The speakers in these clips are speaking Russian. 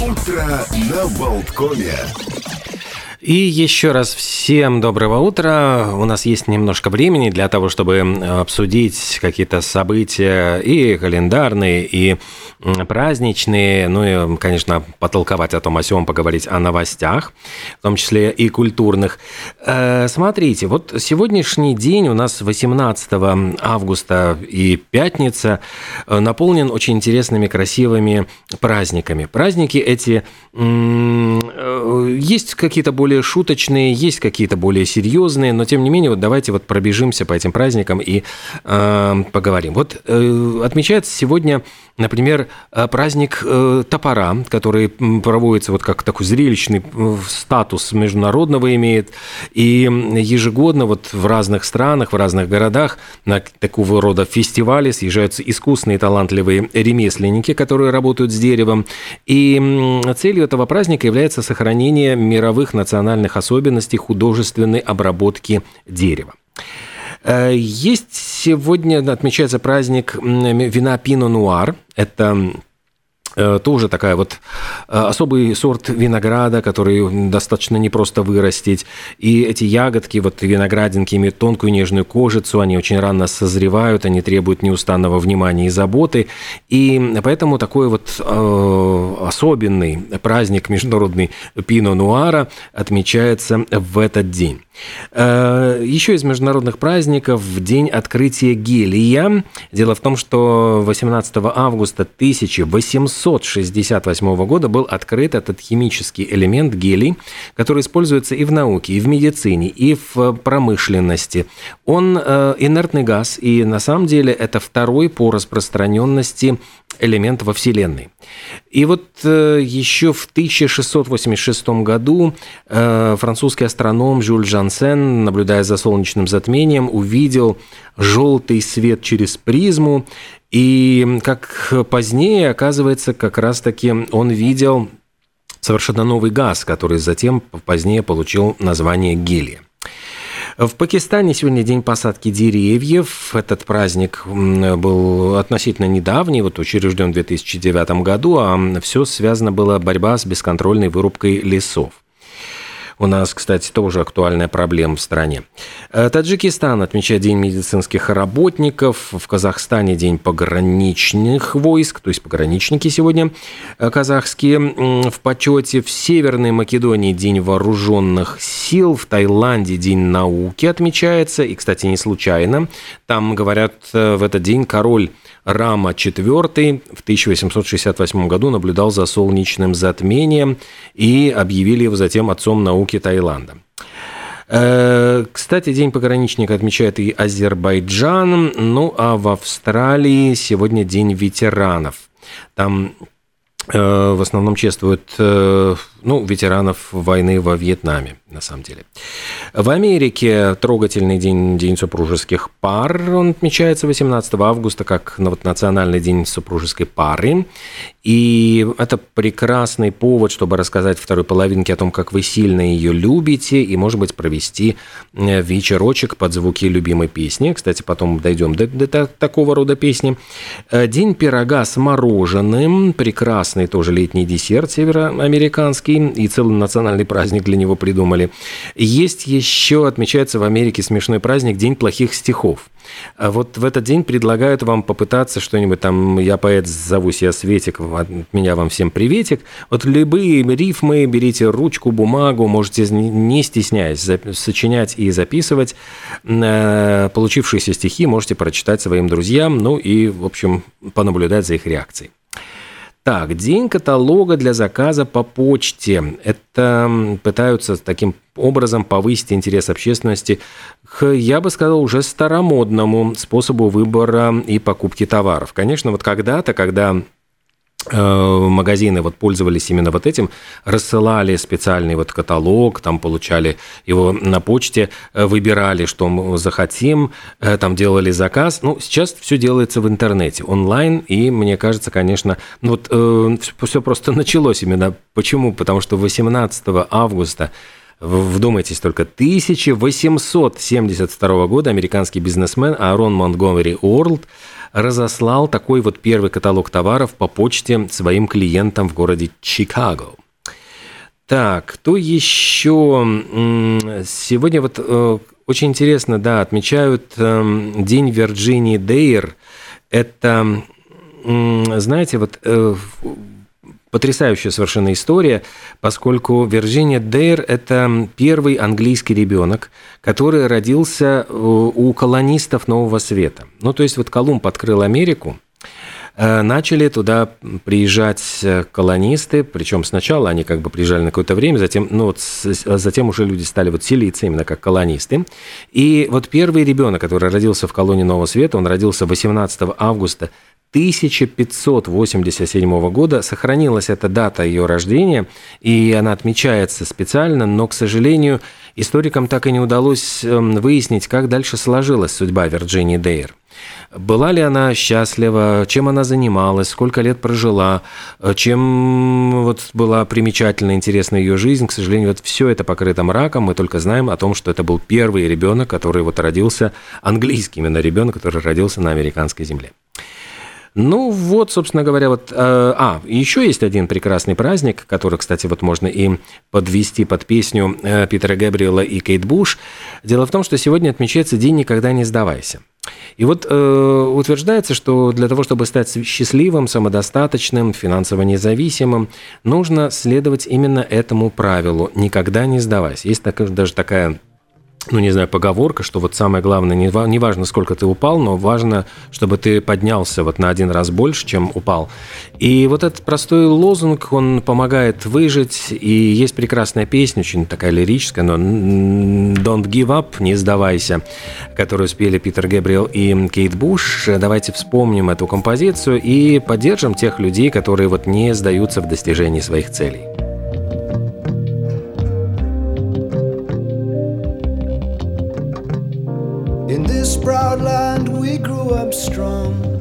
Утро на Болткоме. И еще раз всем доброго утра. У нас есть немножко времени для того, чтобы обсудить какие-то события и календарные, и праздничные, ну и, конечно, потолковать о том о сём, поговорить о новостях, в том числе и культурных. Э, смотрите, вот сегодняшний день у нас 18 августа и пятница э, наполнен очень интересными, красивыми праздниками. Праздники эти э, есть какие-то более более шуточные, есть какие-то более серьезные, но тем не менее, вот давайте вот пробежимся по этим праздникам и э, поговорим. Вот э, отмечается сегодня, например, э, праздник э, топора, который проводится вот как такой зрелищный э, статус международного имеет, и ежегодно вот в разных странах, в разных городах на такого рода фестивали съезжаются искусные талантливые ремесленники, которые работают с деревом, и целью этого праздника является сохранение мировых национальных национальных особенностей художественной обработки дерева. Э, есть сегодня, отмечается праздник вина Пино Нуар. Это Э, тоже такая вот э, особый сорт винограда, который достаточно непросто вырастить. И эти ягодки, вот виноградинки имеют тонкую нежную кожицу, они очень рано созревают, они требуют неустанного внимания и заботы. И поэтому такой вот э, особенный праздник международный Пино Нуара отмечается в этот день. Э, еще из международных праздников в день открытия гелия. Дело в том, что 18 августа 1868 года был открыт этот химический элемент гелий, который используется и в науке, и в медицине, и в промышленности. Он э, инертный газ, и на самом деле это второй по распространенности элемент во Вселенной. И вот э, еще в 1686 году французский астроном Жюль Жан Ансен, наблюдая за солнечным затмением, увидел желтый свет через призму, и как позднее, оказывается, как раз-таки он видел совершенно новый газ, который затем позднее получил название гелия. В Пакистане сегодня день посадки деревьев. Этот праздник был относительно недавний, вот учрежден в 2009 году, а все связано было борьба с бесконтрольной вырубкой лесов. У нас, кстати, тоже актуальная проблема в стране. Э, Таджикистан отмечает День медицинских работников. В Казахстане День пограничных войск, то есть пограничники сегодня э, казахские в почете. В Северной Македонии День вооруженных сил. В Таиланде День науки отмечается. И, кстати, не случайно. Там, говорят, э, в этот день король Рама IV в 1868 году наблюдал за солнечным затмением и объявили его затем отцом науки Таиланда. Э, кстати, День пограничника отмечает и Азербайджан, ну а в Австралии сегодня День ветеранов. Там э, в основном чествуют э, ну, ветеранов войны во Вьетнаме, на самом деле. В Америке трогательный день, день супружеских пар, он отмечается 18 августа как национальный день супружеской пары. И это прекрасный повод, чтобы рассказать второй половинке о том, как вы сильно ее любите, и, может быть, провести э, вечерочек под звуки любимой песни. Кстати, потом дойдем до, до такого рода песни. Э, день пирога с мороженым, прекрасный тоже летний десерт североамериканский и целый национальный праздник для него придумали. Есть еще, отмечается в Америке смешной праздник День плохих стихов. А вот в этот день предлагают вам попытаться что-нибудь там, я поэт, зовусь я Светик, от меня вам всем приветик. Вот любые рифмы, берите ручку, бумагу, можете не стесняясь сочинять и записывать. Э, получившиеся стихи можете прочитать своим друзьям, ну и, в общем, понаблюдать за их реакцией. Так, день каталога для заказа по почте. Это пытаются таким образом повысить интерес общественности к, я бы сказал, уже старомодному способу выбора и покупки товаров. Конечно, вот когда-то, когда магазины вот пользовались именно вот этим, рассылали специальный вот каталог, там получали его на почте, э, выбирали, что мы захотим, э, там делали заказ. Ну, сейчас все делается в интернете, онлайн, и мне кажется, конечно, ну вот э, все просто началось именно. Почему? Потому что 18 августа Вдумайтесь только, 1872 года американский бизнесмен Аарон Монтгомери Уорлд разослал такой вот первый каталог товаров по почте своим клиентам в городе Чикаго. Так, кто еще? Сегодня вот э, очень интересно, да, отмечают эм, День Вирджинии Дейр. Это, знаете, вот э, потрясающая совершенно история, поскольку Вирджиния Дейр – это первый английский ребенок, который родился э, у колонистов Нового Света. Ну, то есть вот Колумб открыл Америку, начали туда приезжать э, колонисты, причем сначала они как бы приезжали на какое-то время, затем, ну вот, затем уже люди стали вот селиться именно как колонисты. И вот первый ребенок, который родился в колонии Нового Света, он родился 18 августа 1587 года. Сохранилась эта дата ее рождения, и она отмечается специально, но, к сожалению, историкам так и не удалось эм, выяснить, как дальше сложилась судьба Вирджинии Дейр. Была ли она счастлива, чем она занималась, сколько лет прожила, э, чем вот была примечательна, интересна ее жизнь. К сожалению, вот все это покрыто мраком. Мы только знаем о том, что это был первый ребенок, который вот родился, английский именно ребенок, который родился на американской земле. Ну вот, собственно говоря, вот... Э, а, еще есть один прекрасный праздник, который, кстати, вот можно и подвести под песню э, Питера Габриэла и Кейт Буш. Дело в том, что сегодня отмечается День «Никогда не сдавайся». И вот э, утверждается, что для того, чтобы стать счастливым, самодостаточным, финансово независимым, нужно следовать именно этому правилу «никогда не сдавайся». Есть так, даже такая ну, не знаю, поговорка, что вот самое главное, не, важно, сколько ты упал, но важно, чтобы ты поднялся вот на один раз больше, чем упал. И вот этот простой лозунг, он помогает выжить, и есть прекрасная песня, очень такая лирическая, но «Don't give up», «Не сдавайся», которую спели Питер Гэбриэл и Кейт Буш. Давайте вспомним эту композицию и поддержим тех людей, которые вот не сдаются в достижении своих целей. Proud land we grew up strong.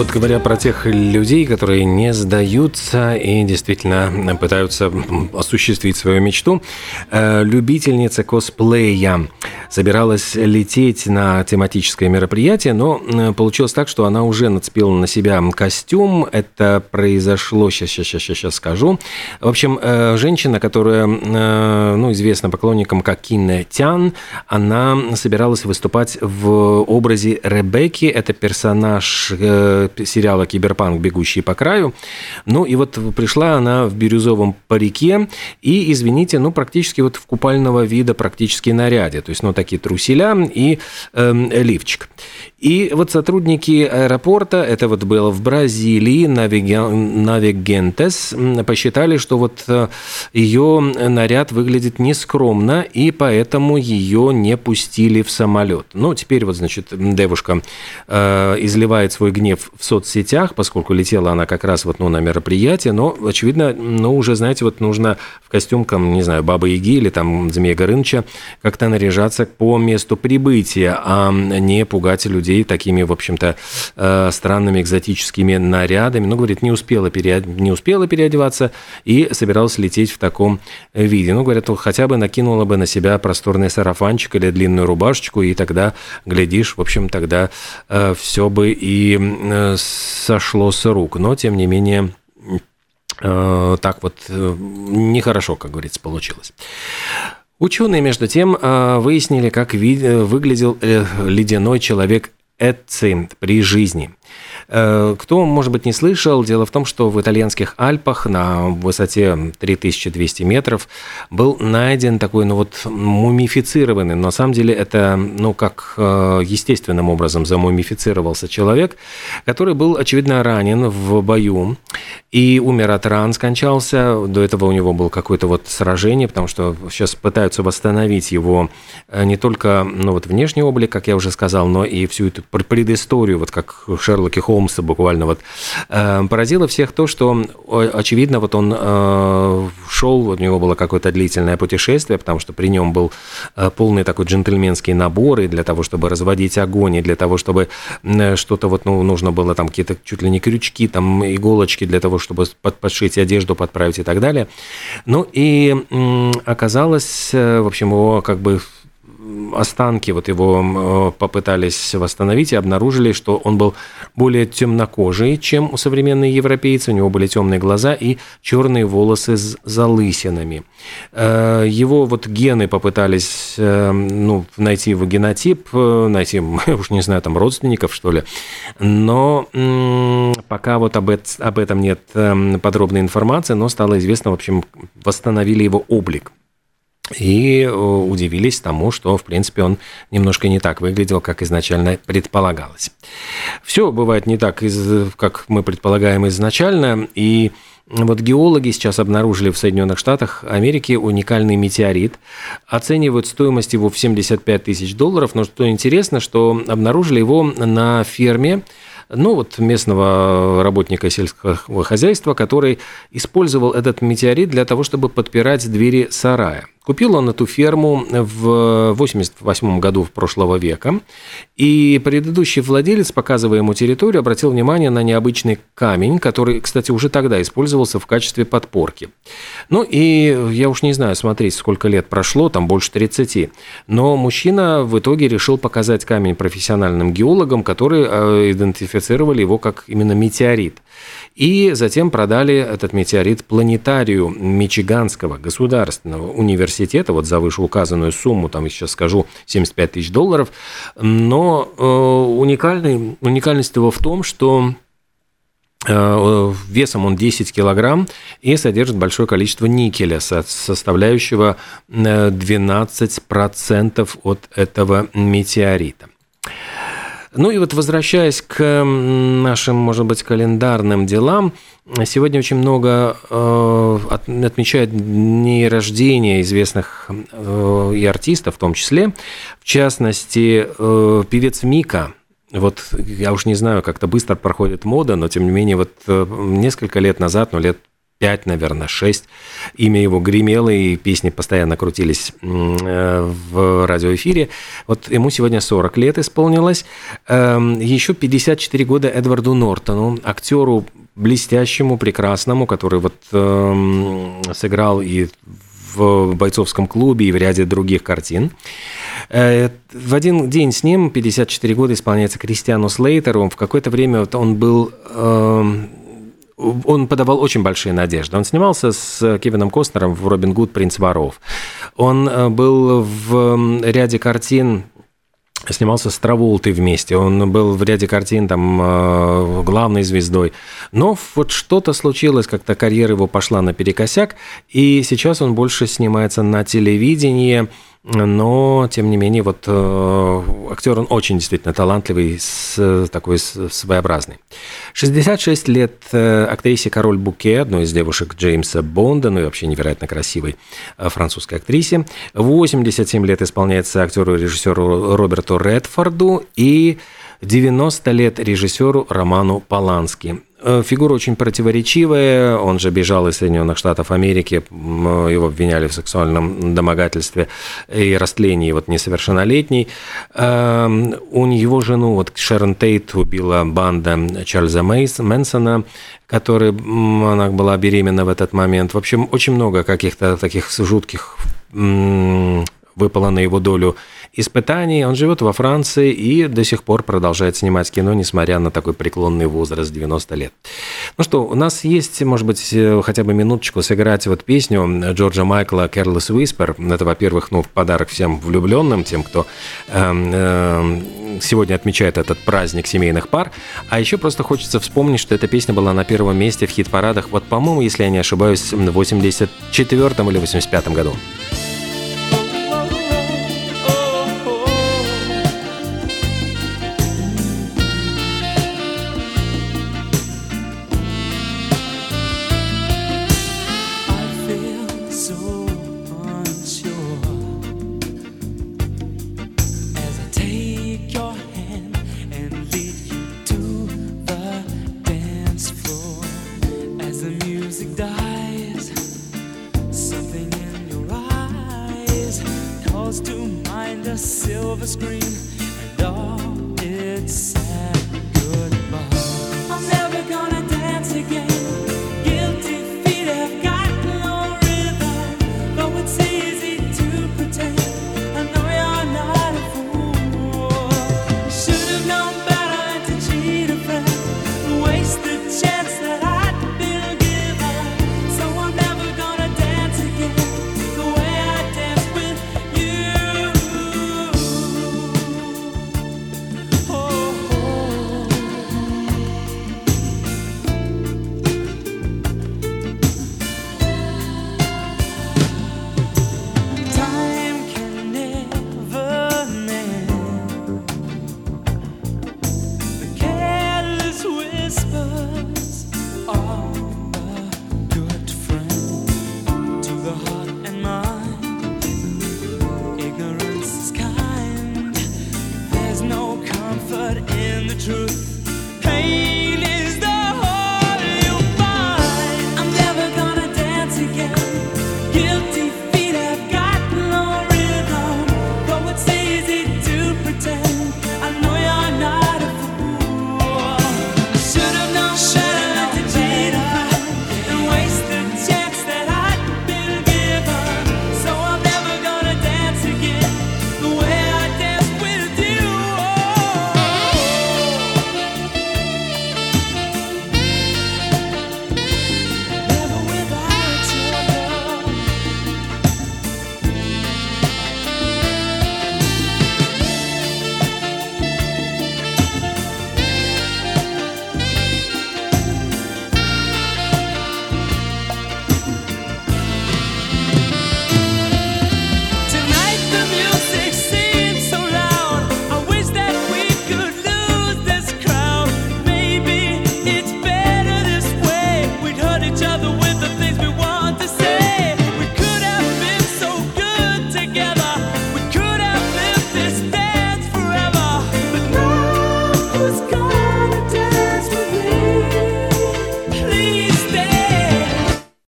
Вот говоря про тех людей, которые не сдаются и действительно пытаются осуществить свою мечту, э, любительница косплея собиралась лететь на тематическое мероприятие, но э, получилось так, что она уже нацепила на себя костюм. Это произошло, сейчас, сейчас, сейчас, сейчас скажу. В общем, э, женщина, которая, ну, известна поклонникам как Кинне Тян, она собиралась выступать в образе Ребекки. Это персонаж сериала «Киберпанк. Бегущий по краю». Ну и вот пришла она в бирюзовом парике и, извините, ну практически вот в купального вида практически наряде. То есть, ну такие труселя и э, лифчик. И вот сотрудники аэропорта, это вот было в Бразилии, Навигентес, посчитали, что вот э, ее наряд выглядит нескромно, и поэтому ее не пустили в самолет. Ну, теперь вот, значит, девушка э, изливает свой гнев в соцсетях, поскольку летела она как раз вот, ну, на мероприятие, но, очевидно, ну, уже, знаете, вот нужно в костюмкам, не знаю, Бабы Яги или там Змея Горыныча как-то наряжаться по месту прибытия, а не пугать людей людей такими, в общем-то, э, странными экзотическими нарядами. Ну, говорит, не успела, переод... не успела переодеваться и собиралась лететь в таком виде. Ну, говорят, хотя бы накинула бы на себя просторный сарафанчик или длинную рубашечку, и тогда, глядишь, в общем, тогда э, все бы и э, сошло с рук. Но, тем не менее, так вот нехорошо, как говорится, получилось. Ученые, между тем, выяснили, как выглядел ледяной человек Эцци при жизни. Э, кто, может быть, не слышал, дело в том, что в итальянских Альпах на высоте 3200 метров был найден такой, ну вот, мумифицированный, но на самом деле это, ну, как э, естественным образом замумифицировался человек, который был, очевидно, ранен в бою и умер от ран, скончался. До этого у него было какое-то вот сражение, потому что сейчас пытаются восстановить его э, не только, ну, вот внешний облик, как я уже сказал, но и всю эту предысторию, вот как Шерлоке Холмса буквально вот. Э, поразило всех то, что, очевидно, вот он э, шел, у него было какое-то длительное путешествие, потому что при нем был э, полный такой джентльменский набор, и для того, чтобы разводить огонь, и для того, чтобы что-то вот, ну, нужно было там какие-то чуть ли не крючки, там иголочки для того, чтобы подшить одежду, подправить и так далее. Ну и оказалось, в общем, его как бы останки вот его попытались восстановить и обнаружили, что он был более темнокожий, чем у современных европейцев. У него были темные глаза и черные волосы с залысинами. Э, его вот гены попытались э, ну, найти его генотип, э, найти, уж не знаю, там родственников, что ли. Но пока вот об, об этом нет подробной информации, но стало известно, в общем, восстановили его облик и э, удивились тому, что, в принципе, он немножко не так выглядел, как изначально предполагалось. Все бывает не так, как мы предполагаем изначально, и вот геологи сейчас обнаружили в Соединенных Штатах Америки уникальный метеорит. Оценивают стоимость его в 75 тысяч долларов. Но что интересно, что обнаружили его на ферме ну, вот местного работника сельского хозяйства, который использовал этот метеорит для того, чтобы подпирать двери сарая. Купил он эту ферму в 88 году прошлого века, и предыдущий владелец, показывая ему территорию, обратил внимание на необычный камень, который, кстати, уже тогда использовался в качестве подпорки. Ну и я уж не знаю, смотреть, сколько лет прошло, там больше 30, но мужчина в итоге решил показать камень профессиональным геологам, которые э, идентифицировали его как именно метеорит. И затем продали этот метеорит планетарию Мичиганского государственного университета, вот за вышеуказанную сумму, там сейчас скажу, 75 тысяч долларов. Но э, уникальный, уникальность его в том, что э, Весом он 10 килограмм и содержит большое количество никеля, составляющего 12% э, от этого метеорита. Ну и вот возвращаясь к нашим, может быть, календарным делам, сегодня очень много э, отмечают дни рождения известных э, и артистов в том числе. В частности, э, певец Мика – вот я уж не знаю, как-то быстро проходит мода, но тем не менее вот несколько лет назад, ну лет 5, наверное, 6. Имя его гремело, и песни постоянно крутились э, в радиоэфире. Вот ему сегодня 40 лет исполнилось. Эм, Еще 54 года Эдварду Нортону, актеру блестящему, прекрасному, который вот эм, сыграл и в бойцовском клубе и в ряде других картин. Э, в один день с ним, 54 года, исполняется Кристиану Слейтеру. В какое-то время он был эм, он подавал очень большие надежды. Он снимался с Кевином Костнером в «Робин Гуд. Принц воров». Он э, был в ряде картин снимался с Траволтой вместе, он был в ряде картин там э, главной звездой. Но вот что-то случилось, как-то карьера его пошла наперекосяк, и сейчас он больше снимается на телевидении, но, тем не менее, вот э, актер, он очень действительно талантливый, с, такой своеобразный. 66 лет э, актрисе Кароль Буке, одной из девушек Джеймса Бонда, ну и вообще невероятно красивой э, французской актрисе. 87 лет исполняется актеру и режиссеру Роберту Редфорду и 90 лет режиссеру Роману Полански. Э, фигура очень противоречивая. Он же бежал из Соединенных Штатов Америки. Его обвиняли в сексуальном домогательстве и растлении вот несовершеннолетней. Эм, у него жену, вот Шерон Тейт, убила банда Чарльза Мейс, Мэнсона, который она была беременна в этот момент. В общем, очень много каких-то таких жутких выпало на его долю испытаний. Он живет во Франции и до сих пор продолжает снимать кино, несмотря на такой преклонный возраст 90 лет. Ну что, у нас есть, может быть, э, хотя бы минуточку сыграть вот песню Джорджа Майкла «Careless Whisper». Это, во-первых, ну, подарок всем влюбленным, тем, кто э, э, сегодня отмечает этот праздник семейных пар. А еще просто хочется вспомнить, что эта песня была на первом месте в хит-парадах, вот, по-моему, если я не ошибаюсь, в 84 или 85 году.